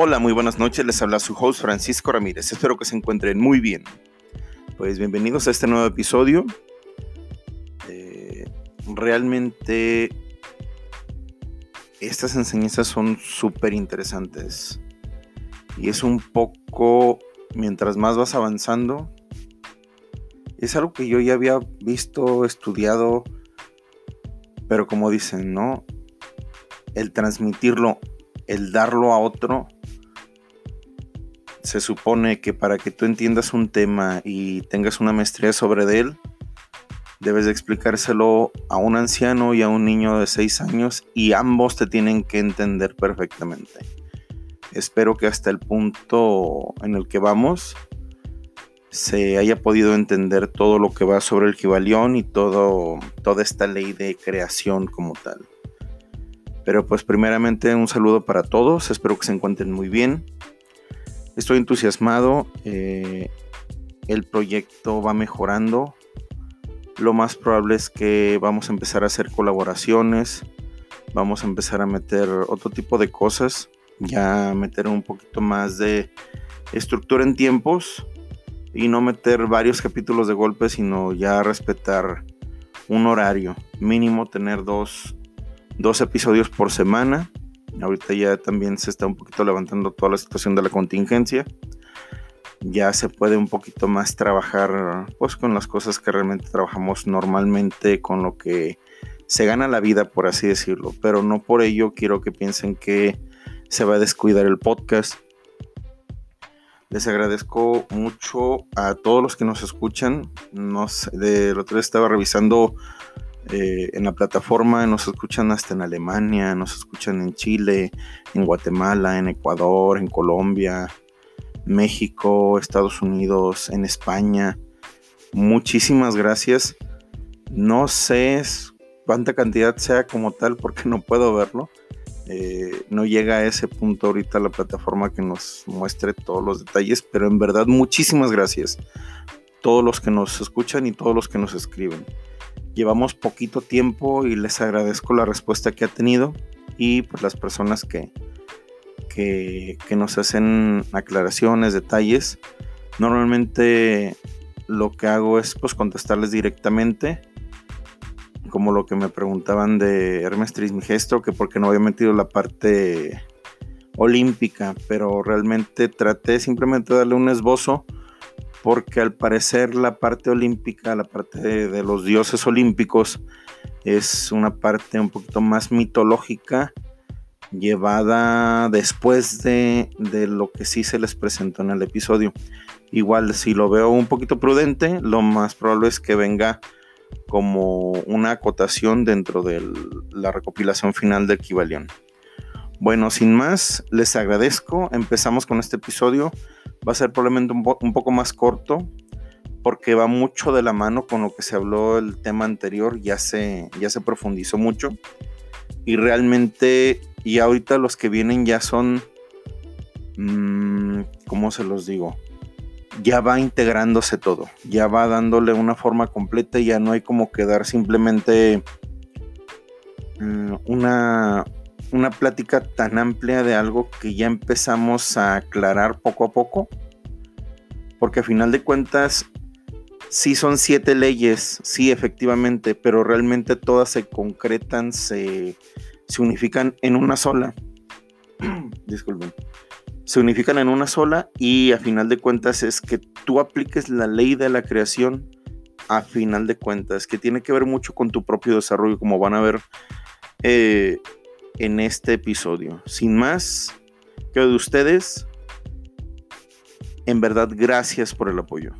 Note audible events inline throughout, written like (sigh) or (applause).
Hola, muy buenas noches. Les habla su host Francisco Ramírez. Espero que se encuentren muy bien. Pues bienvenidos a este nuevo episodio. Eh, realmente estas enseñanzas son súper interesantes. Y es un poco, mientras más vas avanzando, es algo que yo ya había visto, estudiado, pero como dicen, ¿no? El transmitirlo, el darlo a otro, se supone que para que tú entiendas un tema y tengas una maestría sobre él, debes de explicárselo a un anciano y a un niño de 6 años y ambos te tienen que entender perfectamente. Espero que hasta el punto en el que vamos se haya podido entender todo lo que va sobre el Kibalión y todo, toda esta ley de creación como tal. Pero pues primeramente un saludo para todos, espero que se encuentren muy bien. Estoy entusiasmado, eh, el proyecto va mejorando. Lo más probable es que vamos a empezar a hacer colaboraciones, vamos a empezar a meter otro tipo de cosas, ya meter un poquito más de estructura en tiempos y no meter varios capítulos de golpe, sino ya respetar un horario mínimo, tener dos, dos episodios por semana Ahorita ya también se está un poquito levantando toda la situación de la contingencia. Ya se puede un poquito más trabajar pues con las cosas que realmente trabajamos normalmente, con lo que se gana la vida, por así decirlo. Pero no por ello quiero que piensen que se va a descuidar el podcast. Les agradezco mucho a todos los que nos escuchan. Nos, de, el otro día estaba revisando eh, en la plataforma, nos escuchan hasta en Alemania, nos escuchan en Chile, en Guatemala, en Ecuador, en Colombia, México, Estados Unidos, en España. Muchísimas gracias. No sé cuánta cantidad sea como tal porque no puedo verlo. Eh, no llega a ese punto ahorita la plataforma que nos muestre todos los detalles, pero en verdad muchísimas gracias. Todos los que nos escuchan y todos los que nos escriben. Llevamos poquito tiempo y les agradezco la respuesta que ha tenido y pues las personas que, que, nos hacen aclaraciones, detalles. Normalmente lo que hago es pues contestarles directamente como lo que me preguntaban de Hermes Trismegisto, que porque no había metido la parte olímpica, pero realmente traté simplemente de darle un esbozo porque al parecer la parte olímpica, la parte de, los dioses olímpicos, es una parte un poquito más mitológica, llevada después de, de, lo que sí se les presentó en el episodio. Igual, si lo veo un poquito prudente, lo más probable es que venga como una acotación dentro de la recopilación final del Kibalión. Bueno, sin más, les agradezco. Empezamos con este episodio. Va a ser probablemente un, poco más corto porque va mucho de la mano con lo que se habló el tema anterior, ya se, ya se profundizó mucho y realmente y ahorita los que vienen ya son, mmm, ¿cómo se los digo? Ya va integrándose todo, ya va dándole una forma completa, ya no hay como quedar simplemente mm, una, una plática tan amplia de algo que ya empezamos a aclarar poco a poco. Porque a final de cuentas, sí son siete leyes, sí efectivamente, pero realmente todas se concretan, se, unifican en una sola. (clears throat) Disculpen. Se unifican en una sola y a final de cuentas es que tú apliques la ley de la creación a final de cuentas, que tiene que ver mucho con tu propio desarrollo, como van a ver eh, en este episodio. Sin más, que de ustedes, en verdad, gracias por el apoyo.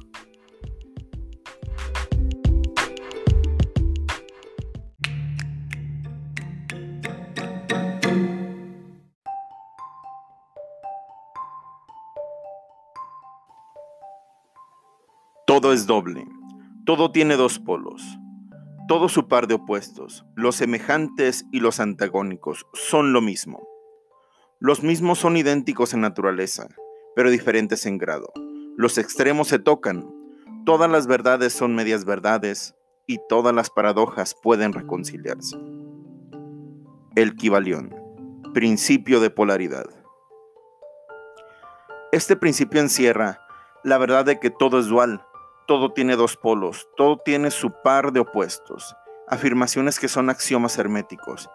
Todo es doble, todo tiene dos polos, todo su par de opuestos, los semejantes y los antagónicos, son lo mismo. Los mismos son idénticos en naturaleza, pero diferentes en grado. Los extremos se tocan. Todas las verdades son medias verdades y todas las paradojas pueden reconciliarse. El Kibalión. Principio de polaridad. Este principio encierra la verdad de que todo es dual, todo tiene dos polos, todo tiene su par de opuestos, afirmaciones que son axiomas herméticos.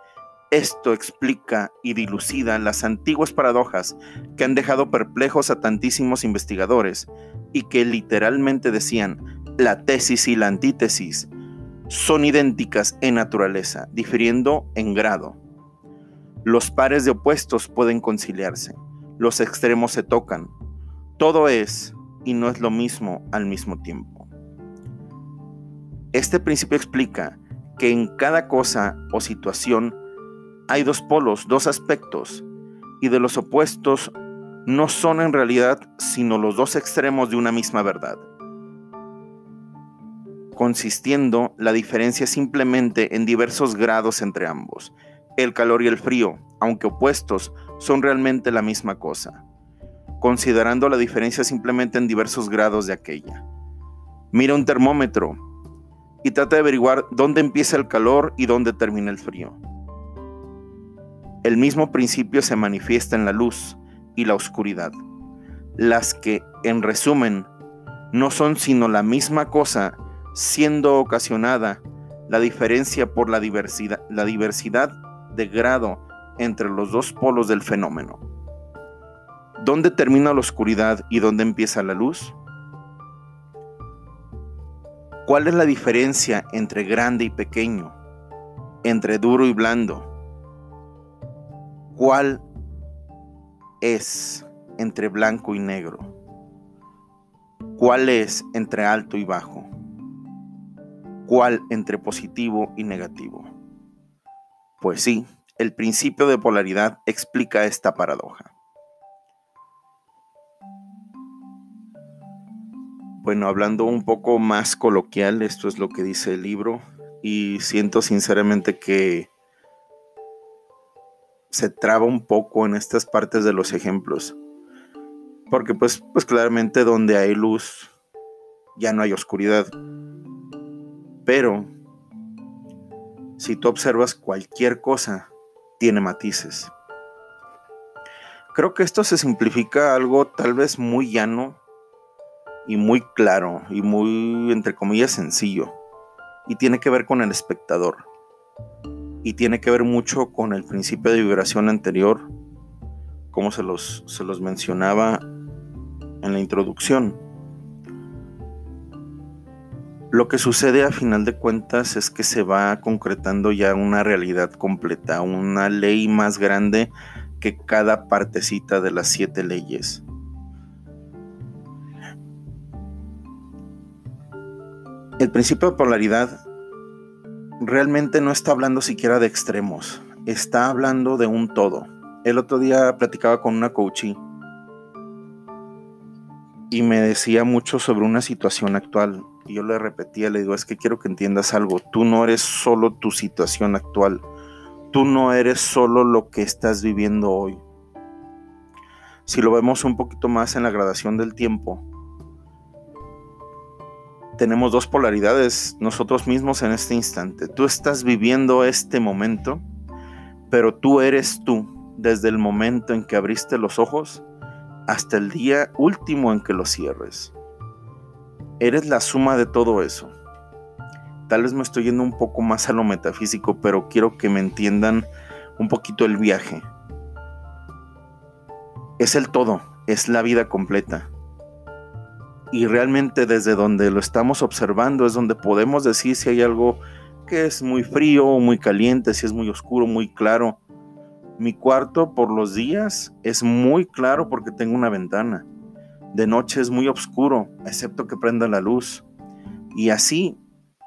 Esto explica y dilucida las antiguas paradojas que han dejado perplejos a tantísimos investigadores y que literalmente decían la tesis y la antítesis son idénticas en naturaleza, difiriendo en grado. Los pares de opuestos pueden conciliarse, los extremos se tocan. Todo es y no es lo mismo al mismo tiempo. Este principio explica que en cada cosa o situación hay dos polos, dos aspectos, y de los opuestos no son en realidad sino los dos extremos de una misma verdad, consistiendo la diferencia simplemente en diversos grados entre ambos. El calor y el frío, aunque opuestos, son realmente la misma cosa considerando la diferencia simplemente en diversos grados de aquella. Mira un termómetro y trata de averiguar dónde empieza el calor y dónde termina el frío. El mismo principio se manifiesta en la luz y la oscuridad, las que, en resumen, no son sino la misma cosa, siendo ocasionada la diferencia por la diversidad, de grado entre los dos polos del fenómeno. ¿Dónde termina la oscuridad y dónde empieza la luz? ¿Cuál es la diferencia entre grande y pequeño? Entre duro y blando? ¿Cuál es entre blanco y negro? ¿Cuál es entre alto y bajo? ¿Cuál entre positivo y negativo? Pues sí, el principio de polaridad explica esta paradoja. Bueno, hablando un poco más coloquial, esto es lo que dice el libro y siento sinceramente que se traba un poco en estas partes de los ejemplos. Porque pues, pues claramente donde hay luz ya no hay oscuridad. Pero si tú observas cualquier cosa, tiene matices. Creo que esto se simplifica algo tal vez muy llano y muy claro y muy, entre comillas, sencillo. Y tiene que ver con el espectador. Y tiene que ver mucho con el principio de vibración anterior, como se los, se los mencionaba en la introducción. Lo que sucede a final de cuentas es que se va concretando ya una realidad completa, una ley más grande que cada partecita de las siete leyes. el principio de polaridad realmente no está hablando siquiera de extremos, está hablando de un todo. El otro día platicaba con una coachee y me decía mucho sobre una situación actual. Y yo le repetía, le digo, es que quiero que entiendas algo, tú no eres solo tu situación actual, tú no eres solo lo que estás viviendo hoy. Si lo vemos un poquito más en la gradación del tiempo, tenemos dos polaridades nosotros mismos en este instante. Tú estás viviendo este momento, pero tú eres tú desde el momento en que abriste los ojos hasta el día último en que los cierres. Eres la suma de todo eso. Tal vez me estoy yendo un poco más a lo metafísico, pero quiero que me entiendan un poquito el viaje. Es el todo, es la vida completa y realmente desde donde lo estamos observando es donde podemos decir si hay algo que es muy frío o muy caliente, si es muy oscuro, muy claro. Mi cuarto por los días es muy claro porque tengo una ventana. De noche es muy oscuro, excepto que prenda la luz. Y así,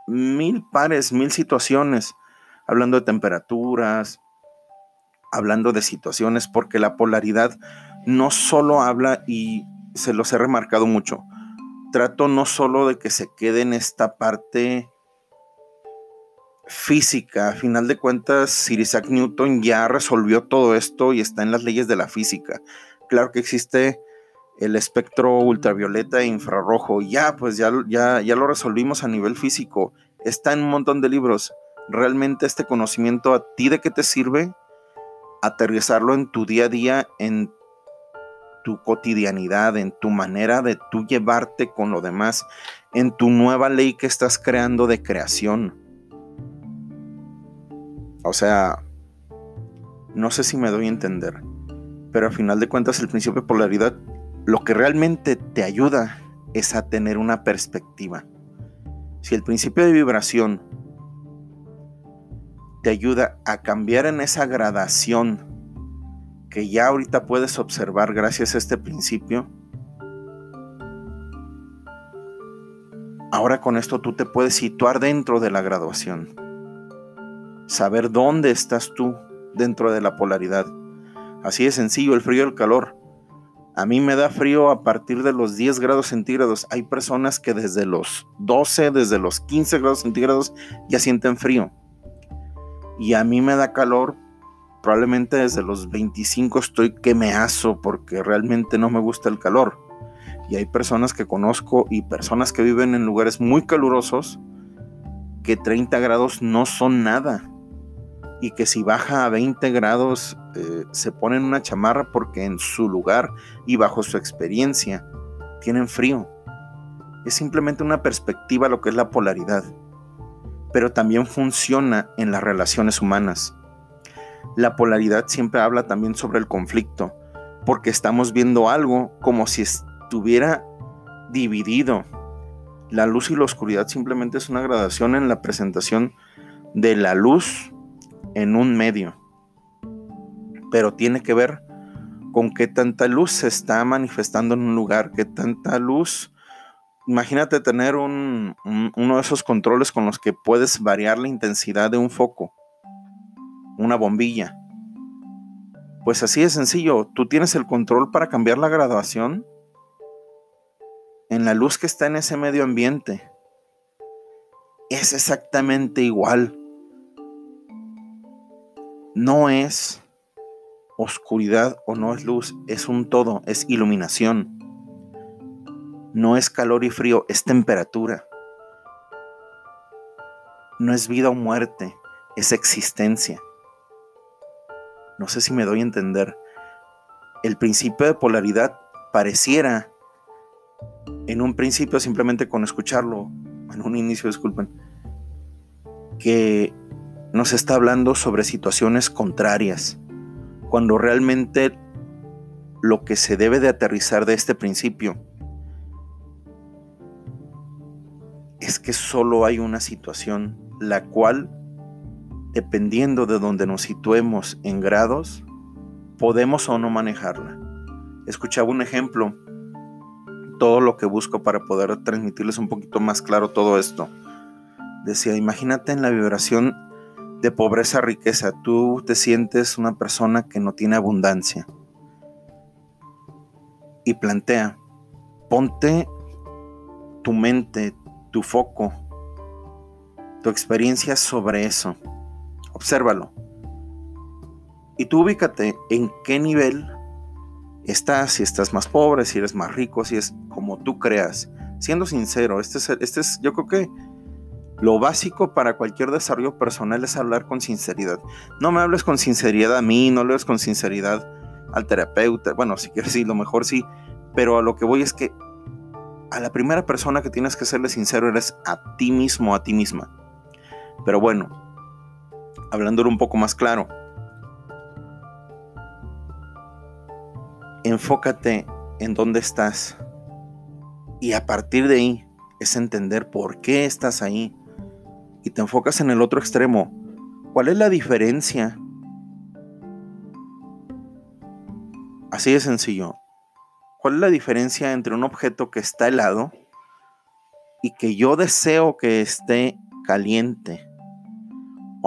mil pares, mil situaciones, hablando de temperaturas, hablando de situaciones, porque la polaridad no solo habla, y se los he remarcado mucho, trato no solo de que se quede en esta parte física. A final de cuentas, Sir Isaac Newton ya resolvió todo esto y está en las leyes de la física. Claro que existe el espectro ultravioleta e infrarrojo. Ya, pues ya, ya, ya lo resolvimos a nivel físico. Está en un montón de libros. ¿Realmente este conocimiento a ti de qué te sirve? Aterrizarlo en tu día a día, en tu cotidianidad, en tu manera de tú llevarte con lo demás, en tu nueva ley que estás creando de creación. O sea, no sé si me doy a entender, pero al final de cuentas el principio de polaridad lo que realmente te ayuda es a tener una perspectiva. Si el principio de vibración te ayuda a cambiar en esa gradación que ya ahorita puedes observar gracias a este principio, ahora con esto tú te puedes situar dentro de la graduación. Saber dónde estás tú dentro de la polaridad. Así de sencillo, el frío y el calor. A mí me da frío a partir de los 10 grados centígrados. Hay personas que desde los 12, desde los 15 grados centígrados ya sienten frío. Y a mí me da calor probablemente desde los 25 estoy que me aso porque realmente no me gusta el calor. Y hay personas que conozco y personas que viven en lugares muy calurosos que 30 grados no son nada. Y que si baja a 20 grados eh, se ponen una chamarra porque en su lugar y bajo su experiencia tienen frío. Es simplemente una perspectiva lo que es la polaridad. Pero también funciona en las relaciones humanas la polaridad siempre habla también sobre el conflicto, porque estamos viendo algo como si estuviera dividido. La luz y la oscuridad simplemente es una gradación en la presentación de la luz en un medio. Pero tiene que ver con qué tanta luz se está manifestando en un lugar, qué tanta luz. Imagínate tener uno de esos controles con los que puedes variar la intensidad de un foco una bombilla. Pues así de sencillo, tú tienes el control para cambiar la graduación en la luz que está en ese medio ambiente. Es exactamente igual. No es oscuridad o no es luz, es un todo, es iluminación. No es calor y frío, es temperatura. No es vida o muerte, es existencia. No sé si me doy a entender. El principio de polaridad pareciera, en un principio simplemente con escucharlo, en un inicio, disculpen, que nos está hablando sobre situaciones contrarias, cuando realmente lo que se debe de aterrizar de este principio es que solo hay una situación la cual dependiendo de donde nos situemos en grados, podemos o no manejarla. Escuchaba un ejemplo, todo lo que busco para poder transmitirles un poquito más claro todo esto. Decía, imagínate en la vibración de pobreza riqueza, tú te sientes una persona que no tiene abundancia. Y plantea, ponte tu mente, tu foco, tu experiencia sobre eso Obsérvalo. Y tú ubícate en qué nivel estás, si estás más pobre, si eres más rico, si es como tú creas. Siendo sincero, este es, este es yo creo que lo básico para cualquier desarrollo personal es hablar con sinceridad. No me hables con sinceridad a mí, no le hables con sinceridad al terapeuta. Bueno, si quieres sí, lo mejor sí. Pero a lo que voy es que a la primera persona que tienes que serle sincero eres a ti mismo, a ti misma. Pero bueno, hablándolo un poco más claro. Enfócate en dónde estás y a partir de ahí es entender por qué estás ahí y te enfocas en el otro extremo. ¿Cuál es la diferencia? Así de sencillo. ¿Cuál es la diferencia entre un objeto que está helado y que yo deseo que esté caliente?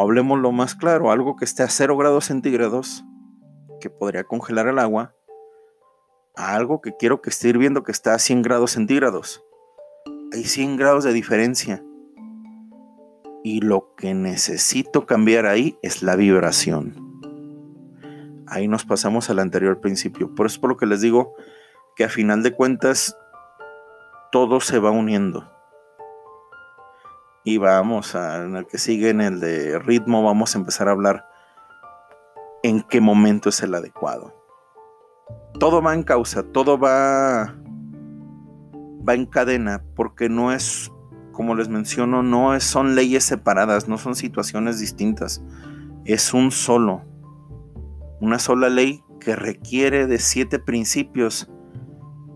Hablemos lo más claro, algo que esté a 0 grados centígrados, que podría congelar el agua, a algo que quiero que esté hirviendo que está a 100 grados centígrados. hay 100 grados de diferencia. Y lo que necesito cambiar ahí es la vibración. Ahí nos pasamos al anterior principio. Por eso es por lo que les digo que a final de cuentas todo se va uniendo. Y vamos a, en el que sigue, en el de ritmo, vamos a empezar a hablar en qué momento es el adecuado. Todo va en causa, todo va, va en cadena, porque no es, como les menciono, no es, son leyes separadas, no son situaciones distintas. Es un solo, una sola ley que requiere de siete principios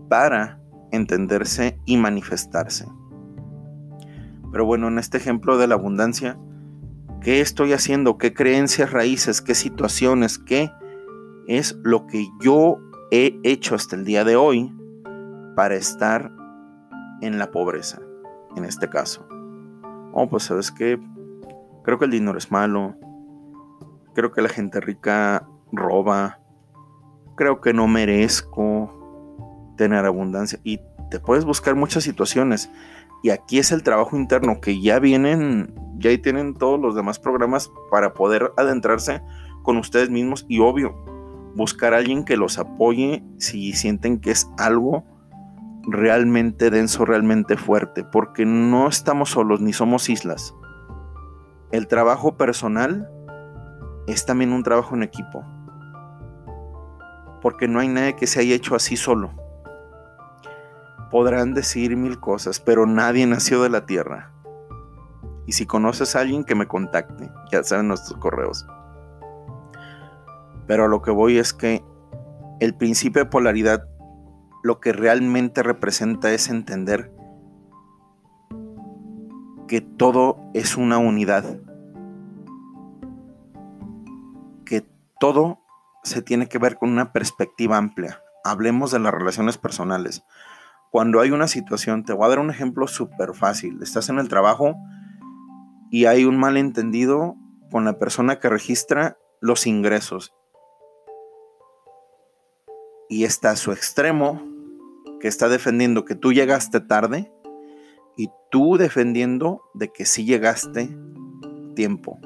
para entenderse y manifestarse. Pero bueno, en este ejemplo de la abundancia, ¿qué estoy haciendo? ¿Qué creencias raíces? ¿Qué situaciones? ¿Qué es lo que yo he hecho hasta el día de hoy para estar en la pobreza? En este caso. Oh, pues sabes que creo que el dinero es malo. Creo que la gente rica roba. Creo que no merezco tener abundancia. Y te puedes buscar muchas situaciones. Y aquí es el trabajo interno que ya vienen, ya ahí tienen todos los demás programas para poder adentrarse con ustedes mismos y obvio, buscar a alguien que los apoye si sienten que es algo realmente denso, realmente fuerte, porque no estamos solos ni somos islas. El trabajo personal es también un trabajo en equipo, porque no hay nadie que se haya hecho así solo podrán decir mil cosas, pero nadie nació de la tierra. Y si conoces a alguien que me contacte, ya saben nuestros correos. Pero lo que voy es que el principio de polaridad lo que realmente representa es entender que todo es una unidad. Que todo se tiene que ver con una perspectiva amplia. Hablemos de las relaciones personales cuando hay una situación, te voy a dar un ejemplo súper fácil. Estás en el trabajo y hay un malentendido con la persona que registra los ingresos. Y está a su extremo, que está defendiendo que tú llegaste tarde y tú defendiendo de que sí llegaste tiempo.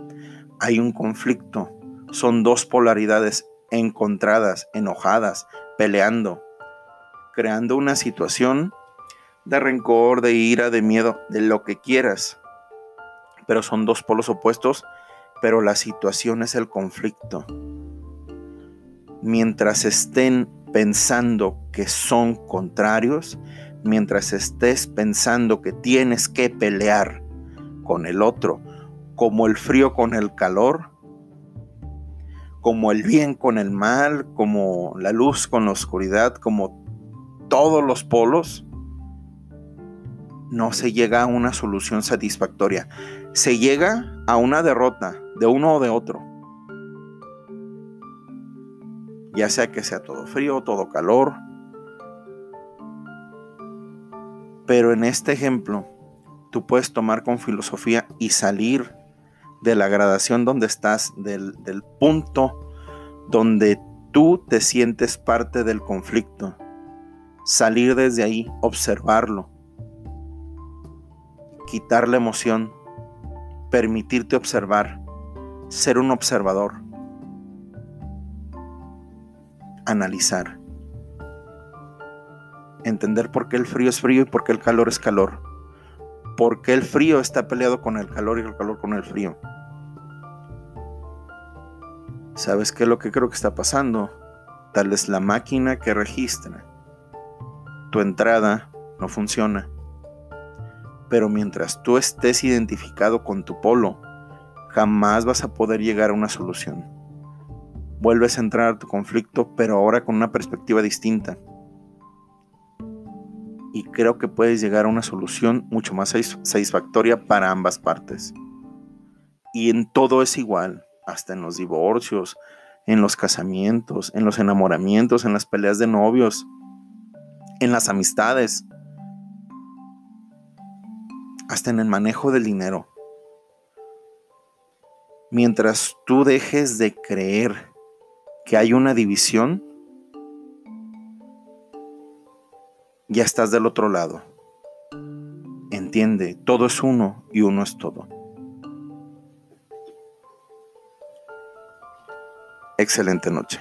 Hay un conflicto. Son dos polaridades encontradas, enojadas, peleando creando una situación de rencor, de ira, de miedo, de lo que quieras. Pero son dos polos opuestos, pero la situación es el conflicto. Mientras estén pensando que son contrarios, mientras estés pensando que tienes que pelear con el otro, como el frío con el calor, como el bien con el mal, como la luz con la oscuridad, como todos los polos, no se llega a una solución satisfactoria. Se llega a una derrota de uno o de otro. Ya sea que sea todo frío, todo calor. Pero en este ejemplo, tú puedes tomar con filosofía y salir de la gradación donde estás, del, del punto donde tú te sientes parte del conflicto salir desde ahí, observarlo, quitar la emoción, permitirte observar, ser un observador, analizar, entender por qué el frío es frío y por qué el calor es calor, por qué el frío está peleado con el calor y el calor con el frío. ¿Sabes qué es lo que creo que está pasando? Tal es la máquina que registra tu entrada no funciona. Pero mientras tú estés identificado con tu polo, jamás vas a poder llegar a una solución. Vuelves a entrar a tu conflicto, pero ahora con una perspectiva distinta. Y creo que puedes llegar a una solución mucho más satisfactoria para ambas partes. Y en todo es igual, hasta en los divorcios, en los casamientos, en los enamoramientos, en las peleas de novios, en las amistades, hasta en el manejo del dinero. Mientras tú dejes de creer que hay una división, ya estás del otro lado. entiende, todo es uno y uno es todo. Excelente noche.